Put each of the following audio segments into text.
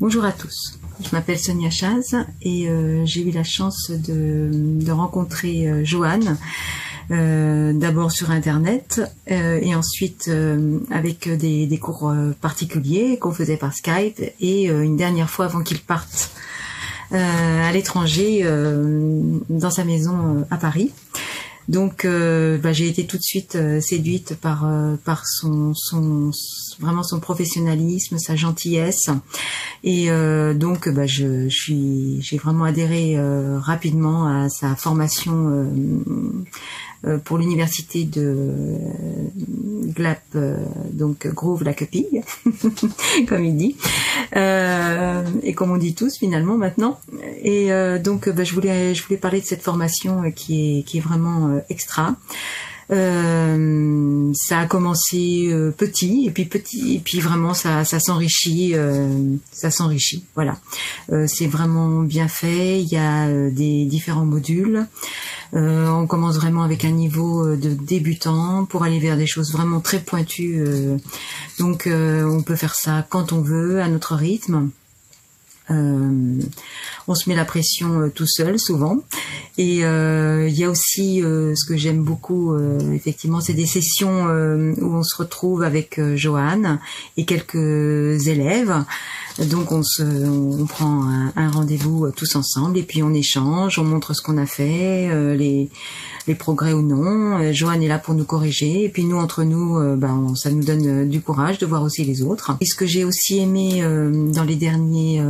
Bonjour à tous. Je m'appelle Sonia Chaz et euh, j'ai eu la chance de, rencontrer euh, Joanne. Euh, d'abord sur internet euh, et ensuite avec des cours particuliers qu'on faisait par Skype et une dernière fois avant qu'il parte à l'étranger dans sa maison à Paris. Donc bah, j'ai été tout de suite séduite par par son, son vraiment son professionnalisme, sa gentillesse. Et donc bah, je, je suis j'ai vraiment adhéré rapidement à sa formation euh, pour l'université de euh, Glap, euh, donc Grove Lacopille, comme il dit, et comme on dit tous finalement maintenant. Et donc, bah, je voulais, je voulais parler de cette formation qui est qui est vraiment extra. Euh, ça a commencé euh, petit et puis petit et puis vraiment ça, s'enrichit, euh, ça s'enrichit. Voilà, c'est vraiment bien fait. Il y a des différents modules. on commence vraiment avec un niveau de débutant pour aller vers des choses vraiment très pointues. donc on peut faire ça quand on veut, à notre rythme. Euh, on se met la pression euh, tout seul souvent. Et euh, il y a aussi ce que j'aime beaucoup, effectivement, c'est des sessions où on se retrouve avec Joanne et quelques élèves. Donc on se, on prend un, rendez-vous tous ensemble et puis on échange, on montre ce qu'on a fait, les, les progrès ou non. Joanne est là pour nous corriger et puis nous entre nous, ben, ça nous donne du courage de voir aussi les autres. Et ce que j'ai aussi aimé dans les derniers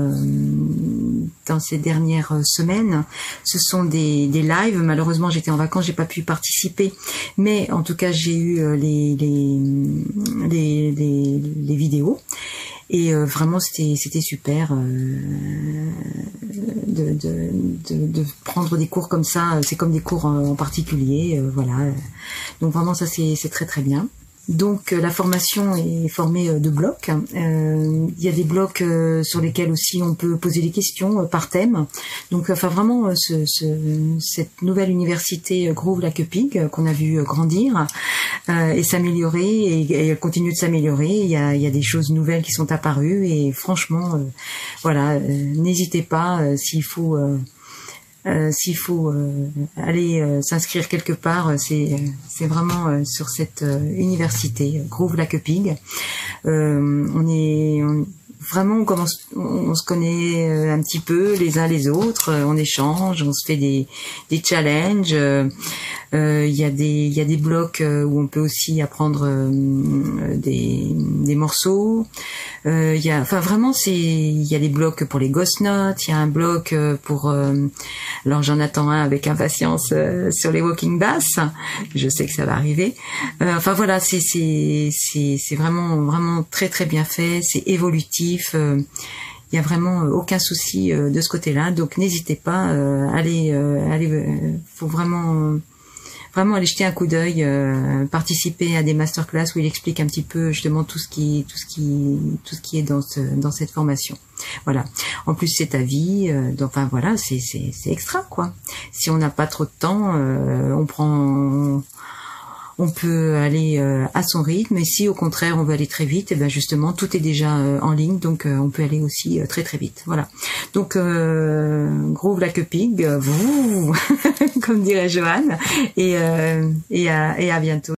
dans ces dernières semaines, ce sont des, des lives. Malheureusement, j'étais en vacances, j'ai pas pu participer, mais en tout cas, j'ai eu euh, les les, les, vidéos. Et euh, vraiment, c'était super euh, de, de, prendre des cours comme ça. C'est comme des cours en, en particulier, voilà. Donc vraiment, ça c'est c'est très très bien. Donc euh, la formation est formée euh, de blocs. Euh, il y a des blocs sur lesquels aussi on peut poser des questions par thème. Donc enfin vraiment ce, cette nouvelle université Grove Lacupig qu'on a vu grandir et s'améliorer et, elle continue de s'améliorer. Il y a, des choses nouvelles qui sont apparues et franchement voilà n'hésitez pas s'il faut euh, s'il faut euh, aller euh, s'inscrire quelque part, c'est c'est vraiment sur cette université Grove Lacupig. on est vraiment on commence on, se connaît un petit peu les uns les autres on échange on se fait des des challenges il y a des il y a des blocs où on peut aussi apprendre des des morceaux il y a enfin vraiment c'est il y a des blocs pour les ghost notes il y a un bloc pour alors j'en attends un avec impatience euh, sur les Walking Bass. Je sais que ça va arriver. Euh, enfin voilà, c'est c'est c'est vraiment vraiment très très bien fait. C'est évolutif. Euh, il y a vraiment aucun souci de ce côté-là. Donc n'hésitez pas, allez allez, faut vraiment vraiment aller jeter un coup d'œil, euh, participer à des masterclass où il explique un petit peu justement tout ce qui, tout ce qui, tout ce qui est dans ce, dans cette formation. Voilà. En plus, c'est ta vie. Euh, enfin voilà, c'est extra quoi. Si on n'a pas trop de temps, euh, on prend on peut aller euh, à son rythme. Et si au contraire on veut aller très vite, et eh ben justement tout est déjà euh, en ligne, donc euh, on peut aller aussi très très vite. Voilà. Donc gros la pig, vous, comme dirait Joanne, et et à, et à bientôt.